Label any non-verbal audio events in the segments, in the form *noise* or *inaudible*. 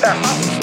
That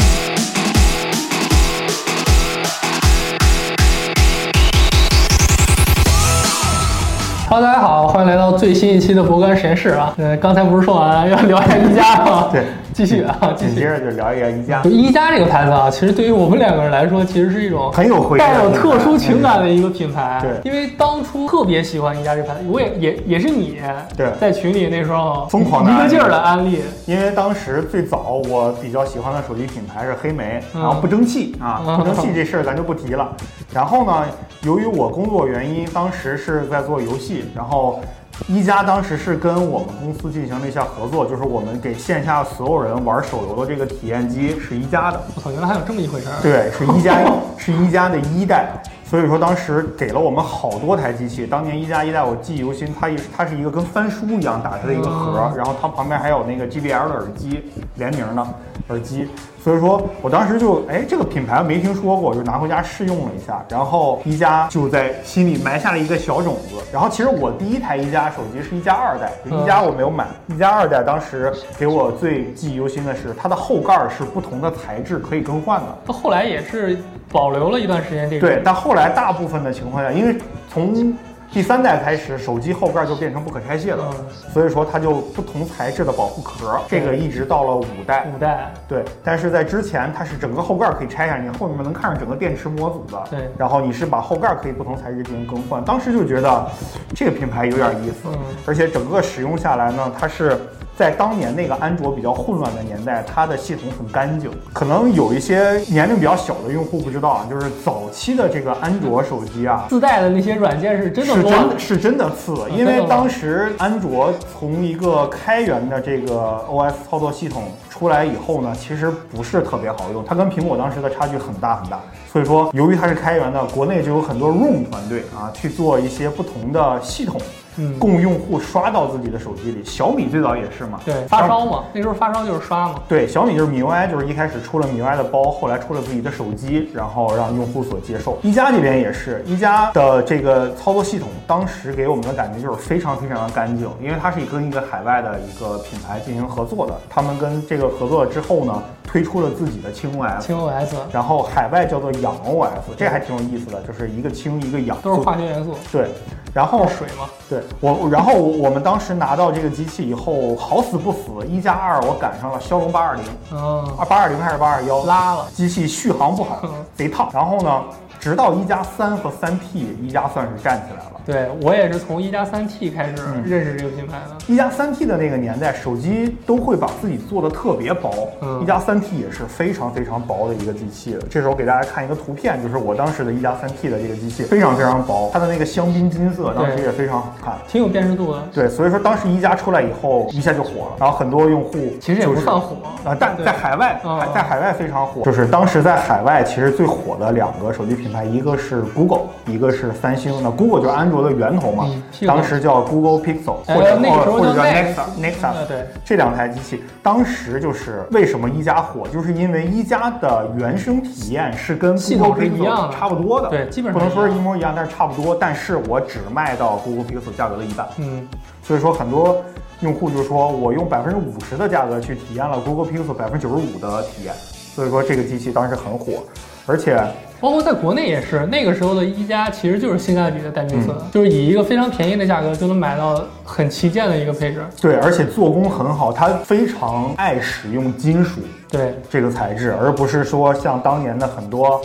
最新一期的博格实验室啊。呃，刚才不是说完要聊一下一加吗？对，继续啊，继续。紧接着就聊一下一加就，一加这个牌子啊，其实对于我们两个人来说，其实是一种很有回忆带有特殊情感的一个品牌。对因为当初特别喜欢一加这牌子，我也也也是你对在群里那时候疯狂的一个劲儿的安利。因为当时最早我比较喜欢的手机品牌是黑莓，嗯然后不争气啊，嗯不争气这事儿咱就不提了。然后呢，由于我工作原因，当时是在做游戏，然后。一加当时是跟我们公司进行了一下合作，就是我们给线下所有人玩手游的这个体验机是一加的，我操，原来还有这么一回事儿。对，是一加是一加的一代，所以说当时给了我们好多台机器。当年一加一代我记忆犹新，它也是它是一个跟翻书一样打开的一个盒，嗯然后它旁边还有那个 JBL 的耳机联名的耳机，所以说我当时就哎这个品牌没听说过，就拿回家试用了一下，然后一加就在心里埋下了一个小种子。然后其实我第一台一加手机是一加二代，就一加我没有买，一加二代当时给我最记忆犹新的是它的后盖儿是不同的材质可以更换的。它后来也是保留了一段时间这个。对，但后来大部分的情况下，因为从第三代开始，手机后盖就变成不可拆卸了，嗯所以说它就不同材质的保护壳，这个一直到了五代。五代。对，但是在之前它是整个后盖可以拆下，你后面能看上整个电池模组的。对然后你是把后盖可以不同材质进行更换，当时就觉得这个品牌有点意思，嗯而且整个使用下来呢，它是。在当年那个安卓比较混乱的年代，它的系统很干净。可能有一些年龄比较小的用户不知道啊，就是早期的这个安卓手机啊，*laughs* 自带的那些软件是真的是乱真的是真的次，因为当时安卓从一个开源的这个 OS 操作系统出来以后呢，其实不是特别好用，它跟苹果当时的差距很大很大。所以说，由于它是开源的，国内就有很多 ROM 团队啊去做一些不同的系统，嗯供用户刷到自己的手机里。小米最早也是嘛，对发烧嘛，那时候发烧就是刷嘛。对，小米就是 MIUI，就是一开始出了 MIUI 的包，后来出了自己的手机，然后让用户所接受。一加这边也是，一加的这个操作系统，当时给我们的感觉就是非常非常的干净，因为它是跟一个海外的一个品牌进行合作的。他们跟这个合作之后呢，推出了自己的轻 OS，轻 OS 然后海外叫做氧 OS，这还挺有意思的，就是一个氢一个氧，都是化学元素，对。然后水嘛。对我，然后我们当时拿到这个机器以后，好死不死，一加二我赶上了骁龙八二零，嗯，啊八二零还是八二幺，拉了。机器续航不好嗯，贼烫。然后呢，直到一加三和三 T，一加算是站起来了。对我也是从一加三 T 开始嗯认识这个品牌的。一加三 T 的那个年代，手机都会把自己做的特别薄。嗯一加三 T 也是非常非常薄的一个机器。这时候给大家看一个图片，就是我当时的一加三 T 的这个机器，非常非常薄，它的那个香槟金色当时也非常好看。挺有辨识度的。对，所以说当时一加出来以后，一下就火了，然后很多用户其实也不就是算火啊，但在海外，在海外非常火。就是当时在海外，其实最火的两个手机品牌，一个是 Google，一个是三星。那 Google 就是安卓的源头嘛嗯，当时叫 Google Pixel，呃或者或者叫叫 Nexa Nexa Nexa，呃对。这两台机器，当时就是为什么一加火，就是因为一加的原生体验是跟 Google 是一样 Pixel 差不多的，对基本上不能说是一模一样，但是差不多。但是我只卖到 Google Pixel 价格的一半。嗯，所以说很多用户就说我用百分之五十的价格去体验了 Google Pixel 百分之九十五的体验，所以说这个机器当时很火，而且包括在国内也是，那个时候的一加其实就是性价比的代名词，嗯就是以一个非常便宜的价格就能买到很旗舰的一个配置。对，而且做工很好，它非常爱使用金属对，这个材质，而不是说像当年的很多。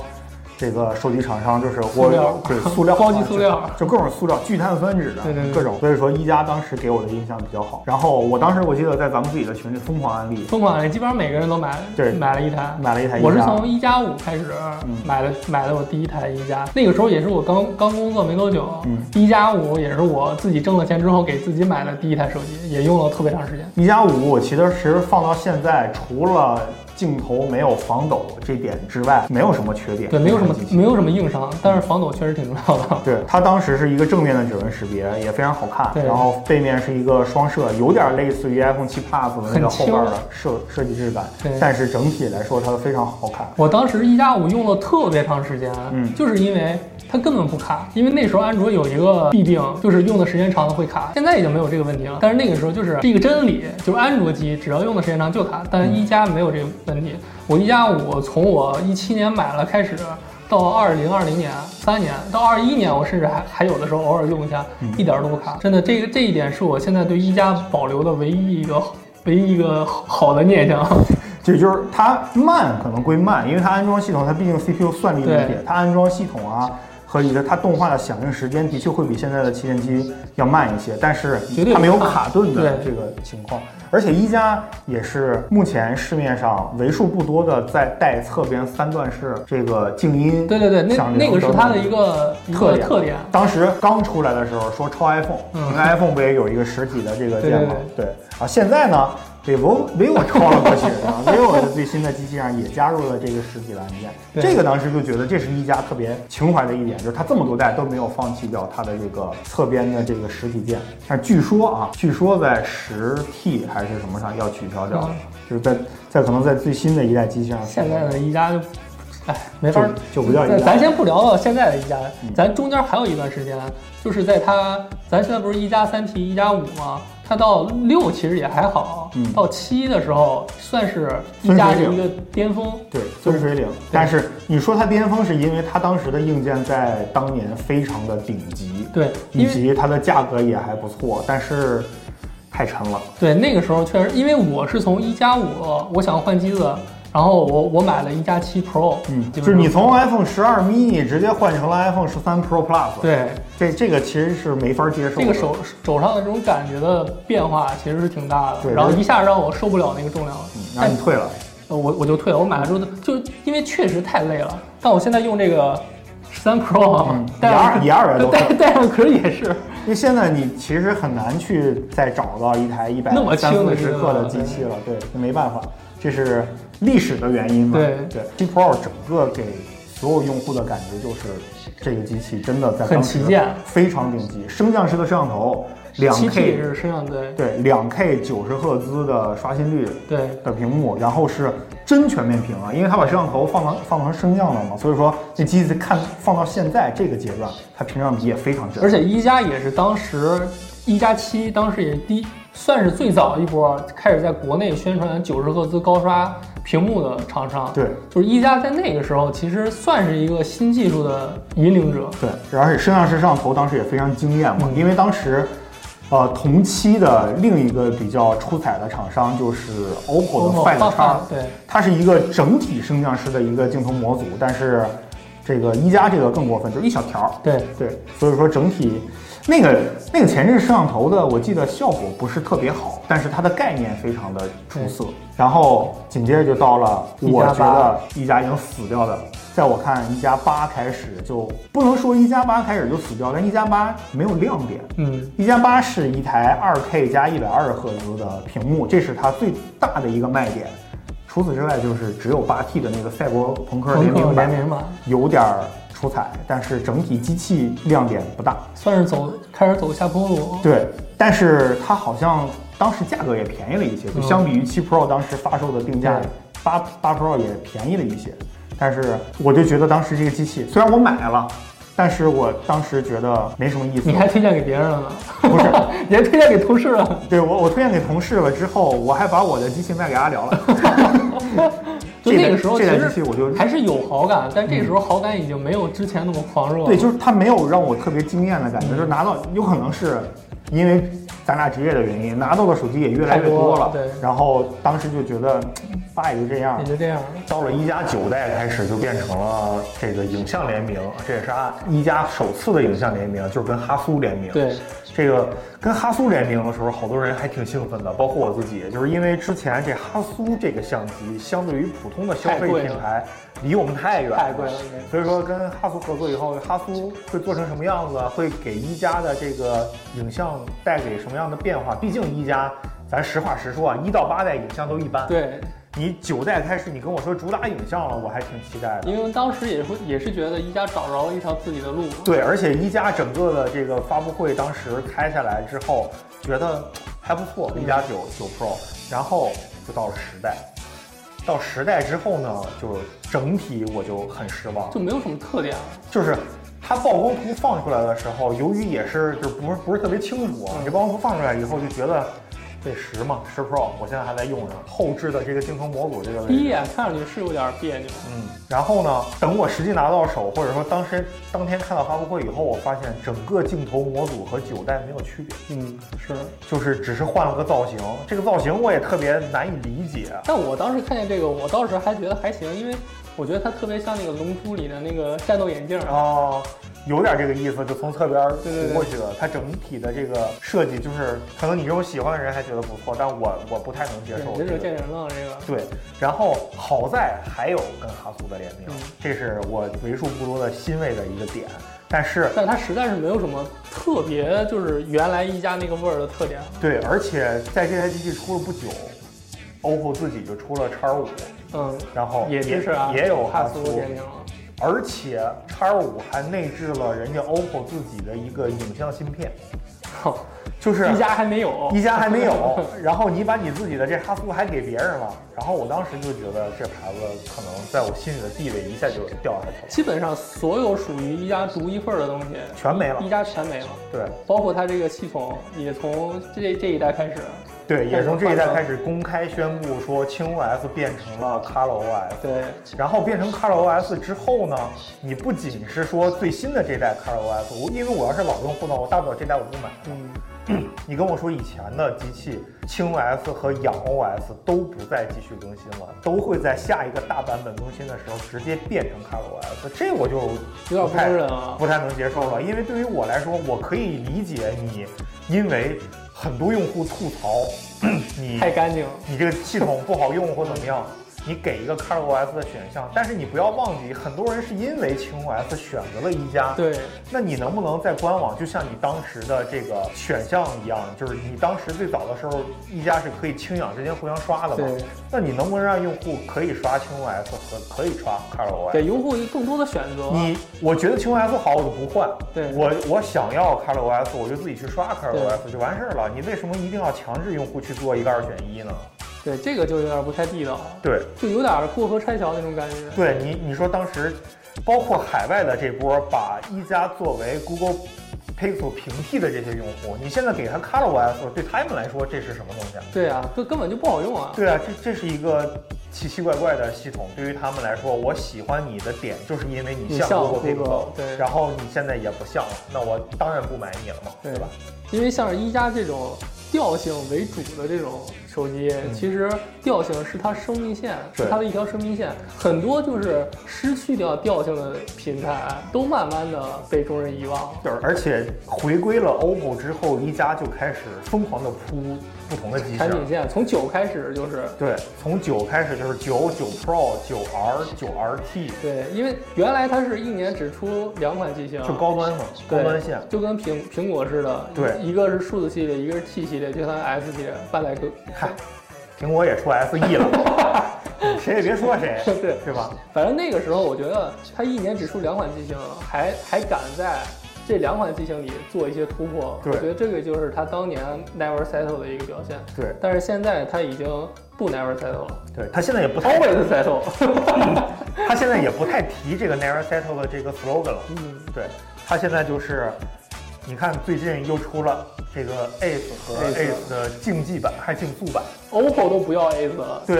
这个手机厂商就是我塑料对 *laughs* 塑料高级塑料就各种塑料，聚碳酸酯的，对对对各种。所以说一加当时给我的印象比较好。然后我当时我记得在咱们自己的群里疯狂安利，疯狂安利，基本上每个人都买，对买了一台。买了一台。我是从一加五开始嗯买了买了我第一台一加，那个时候也是我刚刚工作没多久，嗯一加五也是我自己挣了钱之后给自己买的第一台手机，也用了特别长时间。一加五，我其实放到现在，除了镜头没有防抖这点之外，没有什么缺点。对，没有什么没有什么硬伤，但是防抖确实挺重要的。对，它当时是一个正面的指纹识别，也非常好看。对然后背面是一个双摄，有点类似于 iPhone 7 Plus 的那个后边的设设计质感对，但是整体来说它非常好看。我当时一加五用了特别长时间，嗯就是因为它根本不卡，因为那时候安卓有一个弊病，就是用的时间长了会卡，现在已经没有这个问题了。但是那个时候就是是一个真理，就是安卓机只要用的时间长就卡，但一加没有这个问问题。我一加五从我一七年买了开始，到二零二零年三年，到二一年我甚至还还有的时候偶尔用一下，一点儿都不卡。真的，这个这一点是我现在对一加保留的唯一一个唯一一个好的念想。*laughs* 这就是它慢，可能归慢，因为它安装系统，它毕竟 CPU 算力问题对，它安装系统啊和你的它动画的响应时间的确会比现在的旗舰机要慢一些，但是它没有卡顿的这个情况。而且一加也是目前市面上为数不多的在带侧边三段式这个静音对对对，那响铃那个是它的一个特点特点。当时刚出来的时候说超 iPhone，嗯因为 iPhone 不也有一个实体的这个对键吗？对啊，现在呢，被 vivo vivo 超了过去啊，vivo 的最新的机器上也加入了这个实体的按键。对这个当时就觉得这是一加特别情怀的一点，就是它这么多代都没有放弃掉它的这个侧边的这个实体键。但据说啊，据说在十 T 还是什么上要取消掉，嗯就是在在可能在最新的一代机器上。现在的一加就，哎，没法儿就就不叫一加咱咱先不聊到现在的一加嗯，咱中间还有一段时间，就是在它，咱现在不是一加三 T、一加五吗？它到六其实也还好，嗯到七的时候算是一加的一个巅峰。对，分水岭。但是你说它巅峰，是因为它当时的硬件在当年非常的顶级，对，以及它的价格也还不错，但是太沉了。对那个时候确实，因为我是从一加五，我想换机子，然后我我买了一加七 Pro，嗯，就是你从 iPhone 十二 mini 直接换成了 iPhone 十三 Pro Plus，，对这这个其实是没法接受的。这个手手上的这种感觉的变化其实是挺大的，对然后一下让我受不了那个重量了。嗯，那你退了，呃，我我就退了。我买了之后就因为确实太累了，但我现在用这个十三 Pro 啊嗯，带上一二一二都带带上壳也是，因为现在你其实很难去再找到一台一百那么轻三的十克的机器了，对，这没办法，这是历史的原因嘛。对。对，G Pro 整个给所有用户的感觉就是这个机器真的在很旗舰。非常顶级，升降式的摄像头，两 K 是摄像对对两 K 九十赫兹的刷新率，对。的屏幕，然后是真全面屏啊，因为它把摄像头放到放成升降了嘛，所以说那机子看放到现在这个阶段，它屏占比也非常真。而且一加也是当时一加七当时也是第算是最早一波开始在国内宣传九十赫兹高刷屏幕的厂商。对就是一加在那个时候其实算是一个新技术的引领者。对，而且摄像式摄像头当时也非常惊艳嘛，嗯因为当时。呃，同期的另一个比较出彩的厂商就是 OPPO 的 Find X，对它是一个整体升降式的一个镜头模组，但是这个一加这个更过分，就是一小条儿，对对，所以说整体那个那个前置摄像头的，我记得效果不是特别好，但是它的概念非常的出色。然后紧接着就到了我觉得一加已经死掉的，在我看一加八开始就不能说一加八开始就死掉，但一加八没有亮点。嗯，一加八是一台二 K 加一百二十赫兹的屏幕，这是它最大的一个卖点。除此之外，就是只有八 T 的那个赛博朋克联名版联名版有点儿出彩，但是整体机器亮点不大。算是走开始走下坡路。对，但是它好像当时价格也便宜了一些，就嗯相比于七 Pro 当时发售的定价对，八八 Pro 也便宜了一些。但是我就觉得当时这个机器虽然我买了，但是我当时觉得没什么意思。你还推荐给别人了呢？不是，你还推荐给同事了？对我我推荐给同事了之后，我还把我的机器卖给阿辽了。*laughs* 就这个时候其这台机实器我就还是有好感，但这时候好感已经没有之前那么狂热了。对，就是它没有让我特别惊艳的感觉，就是拿到有可能是因为咱俩职业的原因，拿到的手机也越来越多了。对然后当时就觉得，爸也就这样也。就这样了。到了一加九代开始，就变成了这个影像联名，这也是按一加首次的影像联名，就是跟哈苏联名。对，这个跟哈苏联名的时候，好多人还挺兴奋的，包括我自己，就是因为之前这哈苏这个相机相对于普通的消费品牌离我们太远了，太贵了所以说跟哈苏合作以后，哈苏会做成什么样子，会给一加的这个影像带给什么样的变化？毕竟一加，咱实话实说啊，一到八代影像都一般。对，你九代开始，你跟我说主打影像了，我还挺期待的。因为当时也会也是觉得一加找着了一条自己的路。对，而且一加整个的这个发布会当时开下来之后，觉得还不错，一加九九 Pro，然后就到了十代，到十代之后呢，就整体我就很失望，就没有什么特点了。就是它曝光图放出来的时候，由于也是就是不是不是特别清楚啊，这曝光图放出来以后就觉得这十嘛，十 Pro，我现在还在用着后置的这个镜头模组这个。第一眼看上去是有点别扭，嗯，然后呢，等我实际拿到手，或者说当时当天看到发布会以后，我发现整个镜头模组和九代没有区别，嗯，是。就是只是换了个造型。这个造型我也特别难以理解。但我当时看见这个，我当时还觉得还行，因为我觉得它特别像那个《龙珠》里的那个战斗眼镜哦。有点这个意思，就从侧边涂过去的。它整体的这个设计，就是可能你这种喜欢的人还觉得不错，但我我不太能接受。这是见人了，这个。对，然后好在还有跟哈苏的联名，这是我为数不多的欣慰的一个点。但是，但它实在是没有什么特别，就是原来一加那个味儿的特点。对，而且在这台机器出了不久，OPPO 自己就出了叉五，嗯，然后也是也有哈苏联名。而且叉五还内置了人家 OPPO 自己的一个影像芯片，就是一加还没有，一加还没有。然后你把你自己的这哈苏还给别人了，然后我当时就觉得这牌子可能在我心里的地位一下就掉下去了。基本上所有属于一加独一份的东西全没了，一加全没了。对，包括它这个系统也从这这一代开始。对，也从这一代开始公开宣布说，轻 OS 变成了 Color OS。对，然后变成 Color OS 之后呢，你不仅是说最新的这代 Color OS，我因为我要是老用户呢，我大不了这代我不买。嗯，*clears throat* 你跟我说以前的机器轻 OS 和氧 OS 都不再继续更新了，都会在下一个大版本更新的时候直接变成 Color OS，这我就有点不太，不太能接受了。因为对于我来说，我可以理解你，因为。很多用户吐槽，*clears throat* 你太干净，你这个系统不好用或怎么样。你给一个 ColorOS 的选项，但是你不要忘记，很多人是因为轻 OS 选择了一加。对，那你能不能在官网，就像你当时的这个选项一样，就是你当时最早的时候，一加是可以轻氧之间互相刷的嘛？对。那你能不能让用户可以刷轻 OS 和可以刷 ColorOS？给用户更多的选择。你，我觉得轻 OS 好，我就不换。对。我我想要 ColorOS，我就自己去刷 ColorOS 就完事儿了。你为什么一定要强制用户去做一个二选一呢？对，这个就有点不太地道，对，就有点过河拆桥那种感觉。对你，你说当时，包括海外的这波把一加作为 Google Pixel 平替的这些用户，你现在给他 ColorOS，对他们来说这是什么东西啊？对啊，这根本就不好用啊。对啊，这这是一个奇奇怪怪的系统，对于他们来说，我喜欢你的点就是因为你像 Google Pixel，对，然后你现在也不像了，那我当然不买你了嘛，对吧？因为像是一加这种调性为主的这种。手机其实调性是它生命线，是它的一条生命线。很多就是失去掉调性的品牌，都慢慢的被众人遗忘。对，而且回归了 OPPO 之后，一加就开始疯狂的铺不同的机型。产品线从九开始就是对，从九开始就是九九 Pro、九 R、九 RT。对，因为原来它是一年只出两款机型，就高端嘛，高端线，就跟苹苹果似的。对，一个是数字系列，一个是 T 系列，就它 S 系列，半代更。苹果也出 SE 了，*laughs* 谁也别说谁，*laughs* 对是吧？反正那个时候，我觉得它一年只出两款机型，还还敢在这两款机型里做一些突破，我觉得这个就是它当年 Never Settle 的一个表现。对，但是现在它已经不 Never Settle 了，对，它现在也不太 Always Settle，*laughs* 它现在也不太提这个 Never Settle 的这个 slogan 了。嗯，对，它现在就是，你看最近又出了。这个 Ace 和 Ace 的竞技版还竞速版，OPPO 都不要 Ace 了，对，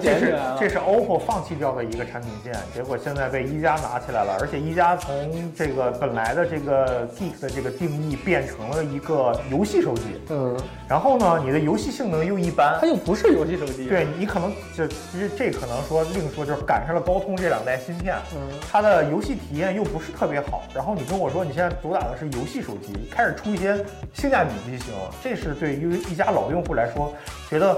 这是这是 OPPO 放弃掉的一个产品线，结果现在被一加拿起来了，而且一加从这个本来的这个 Geek 的这个定义变成了一个游戏手机，嗯，然后呢，你的游戏性能又一般，它又不是游戏手机，对你可能就其实这可能说另说就是赶上了高通这两代芯片，嗯，它的游戏体验又不是特别好，然后你跟我说你现在主打的是游戏手机，开始出一些性价比。机型，这是对于一家老用户来说，觉得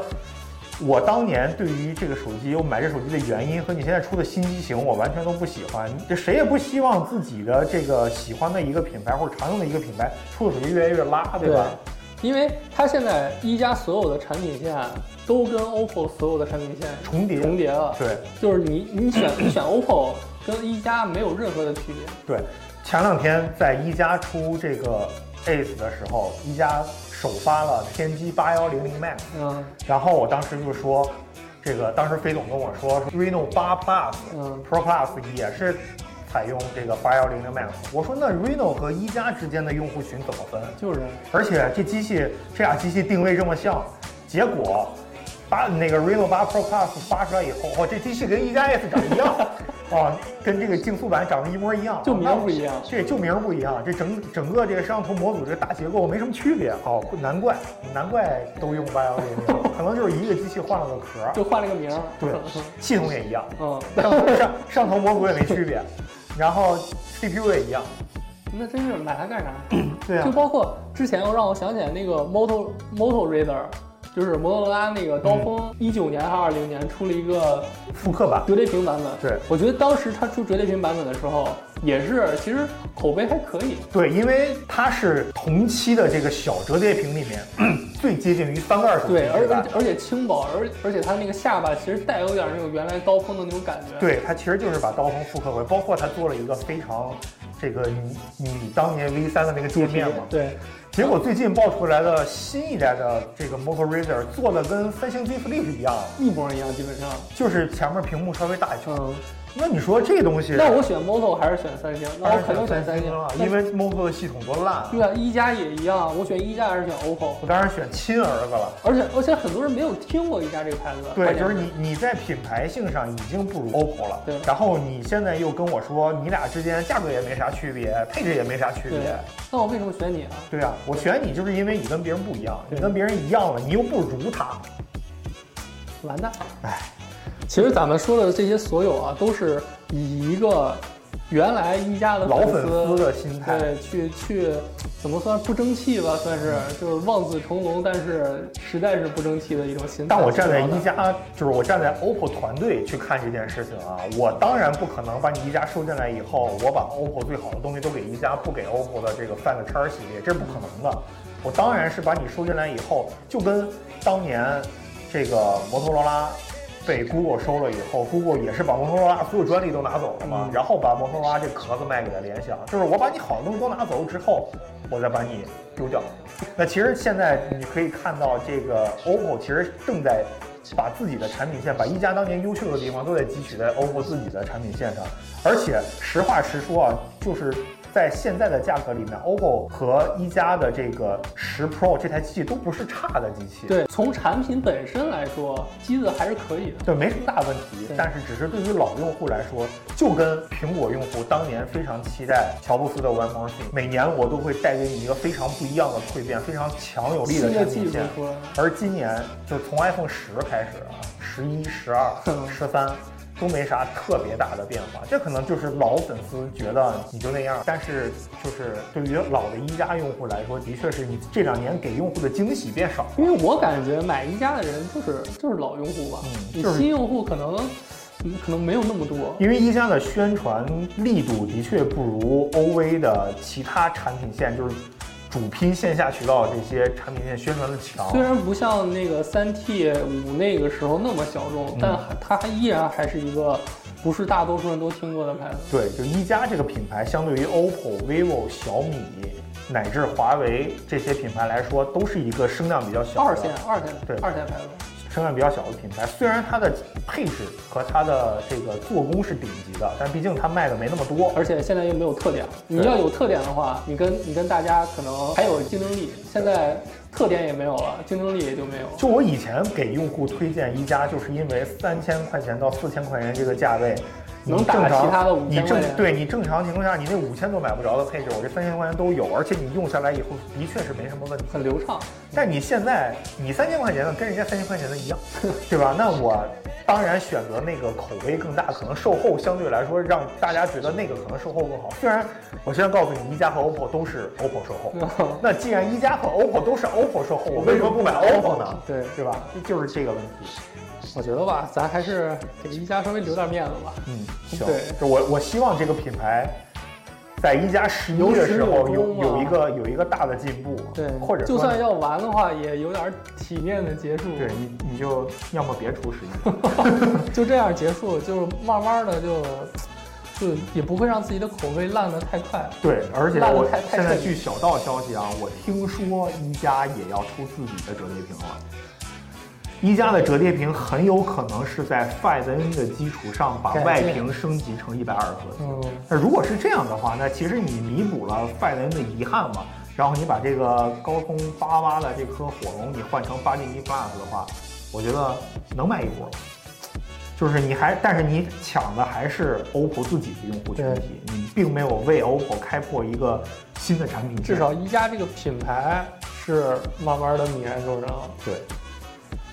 我当年对于这个手机，我买这手机的原因和你现在出的新机型，我完全都不喜欢。这谁也不希望自己的这个喜欢的一个品牌或者常用的一个品牌出的手机越来越拉，对吧？因为它现在一加所有的产品线都跟 OPPO 所有的产品线重叠重叠了。对，就是你你选你选 OPPO 跟一加没有任何的区别。对，前两天在一加出这个。Ace 的时候，一加首发了天玑八幺零零 Max，嗯，然后我当时就说，这个当时飞总跟我说，Reno 八 Plus，嗯，Pro Plus 也是采用这个八幺零零 Max，我说那 Reno 和一加之间的用户群怎么分？就是，而且这机器这俩机器定位这么像。结果把那个 Reno 八 Pro Plus 发出来以后，哦，这机器跟一加 S 长得一样，啊，跟这个竞速版长得一模一样，就名不一样这就名不一样，这整整个这个摄像头模组这个大结构没什么区别。哦，难怪难怪都用 Bio 这个，可能就是一个机器换了个壳，就换了个名。对，*laughs* 系统也一样，嗯，上上头模组也没区别，然后 CPU 也一样。那真是买它干啥？对啊就，包括之前让我想起来那个 Moto Moto Razr，就是摩托罗拉那个刀嗯锋，一九年还是二零年出了一个复刻版。折叠屏版本。对我觉得当时它出折叠屏版本的时候，也是其实口碑还可以。对，因为它是同期的这个小折叠屏里面最接近于翻盖手机对，而对而而且轻薄，而而且它那个下巴其实带有点那种原来刀锋的那种感觉。对，它其实就是把刀锋复刻回来，包括它做了一个非常这个你你当年 V 三的那个界面嘛。对，结果最近爆出来的新一代的这个 Moto Razr 做的跟三星 Z Flip 一样，一模一样，基本上。就是前面屏幕稍微大一圈。嗯，那你说这东西，那我选 Moto 还是选三星？那我肯定选三星了，因为 Moto 的系统多烂啊。对啊，一加也一样，我选一加还是选 OPPO？我当然选亲儿子了。而且而且很多人没有听过一加这个牌子。对，就是你你在品牌性上已经不如 OPPO 了，对然后你现在又跟我说你俩之间价格也没啥区别，配置也没啥区对别。，那我为什么选你啊？对啊，我选你就是因为你跟别人不一样，你跟别人一样了，你又不如他。完蛋！哎，其实咱们说的这些所有啊，都是以一个原来一加的老粉丝丝的心态，对去去怎么算不争气吧，算是就是望子成龙，但是实在是不争气的一种心态。但我站在一加，就是我站在 OPPO 团队去看这件事情啊，我当然不可能把你一加收进来以后，我把 OPPO 最好的东西都给一加，不给 OPPO 的这个 Find X 系列，这是不可能的。我当然是把你收进来以后，就跟当年这个摩托罗拉。被 Google 收了以后，Google 也是把摩托罗拉所有专利都拿走了嘛，嗯然后把摩托罗拉这壳子卖给了联想，就是我把你好的东西都拿走之后，我再把你丢掉。那其实现在你可以看到，这个 OPPO 其实正在把自己的产品线，把一加当年优秀的地方都在汲取在 OPPO 自己的产品线上。而且实话实说啊，就是在现在的价格里面，OPPO 和一加的这个十 Pro 这台机器都不是差的机器。对，从产品本身来说，机子还是可以的。对，没什么大问题，但是只是对于老用户来说，就跟苹果用户当年非常期待乔布斯的 One More Thing，每年我都会带给你一个非常不一样的蜕变，非常强有力的产品线。而今年就是从 iPhone 十开始啊，十一、十二、*laughs* 十三都没啥特别大的变化，这可能就是老粉丝觉得你就那样，但是就是对于老的一加用户来说，的确是你这两年给用户的惊喜变少了。因为我感觉买一加的人就是就是老用户吧，嗯就是你新用户可能嗯可能没有那么多。因为一加的宣传力度的确不如 OV 的其他产品线，就是主拼线下渠道这些产品线宣传的强。虽然不像那个三 T 五那个时候那么小众，嗯但还它还依然还是一个不是大多数人都听过的牌子。对，就一加这个品牌，相对于 OPPO、vivo、小米乃至华为这些品牌来说，都是一个声量比较小的二线二线对二线牌子，声量比较小的品牌。虽然它的配置和它的这个做工是顶级的，但毕竟它卖的没那么多。而且现在又没有特点。你要有特点的话，你跟你跟大家可能还有竞争力。现在特点也没有了，竞争力也就没有。就我以前给用户推荐一加，就是因为三千块钱到四千块钱这个价位，你能打正常其他的5000你正对你正常情况下，你那五千都买不着的配置，我这三千块钱都有，而且你用下来以后的确是没什么问题。很流畅，但你现在你三千块钱的跟人家三千块钱的一样，*laughs* 对吧？那我当然选择那个口碑更大，可能售后相对来说让大家觉得那个可能售后更好。虽然我现在告诉你，一加和 OPPO 都是 OPPO 售后，*laughs* 那既然一加和 OPPO 都是 OPPO 售后，我为什么不买 OPPO 呢？对对吧？就是这个问题。我觉得吧，咱还是给一加稍微留点面子吧。嗯，行对，就我我希望这个品牌。在一加十一的时候有有一个有一个大的进步，对，或者就算要玩的话，也有点体面的结束。对你你就要么别出十一，*laughs* 就这样结束，就是慢慢的就就也不会让自己的口味烂得太快。对，而且我现在据小道消息啊，我听说一加也要出自己的折叠屏了。一加的折叠屏很有可能是在 Find N 的基础上把外屏升级成一百二十赫兹。嗯，那如果是这样的话，那其实你弥补了 Find N 的遗憾嘛？然后你把这个高通八八的这颗火龙你换成八 G 一 Plus 的话，我觉得能卖一波。就是你还，但是你抢的还是 OPPO 自己的用户群体，你并没有为 OPPO 开拓一个新的产品。至少一加这个品牌是慢慢的泯然众生。对，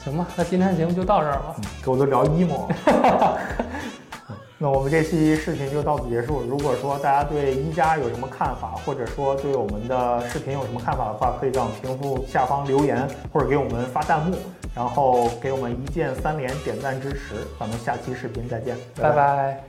行吧，那今天节目就到这儿吧。给我都聊 emo 了。*laughs* 那我们这期视频就到此结束。如果说大家对一加有什么看法，或者说对我们的视频有什么看法的话，可以在我们屏幕下方留言，或者给我们发弹幕，然后给我们一键三连点赞支持。咱们下期视频再见，拜拜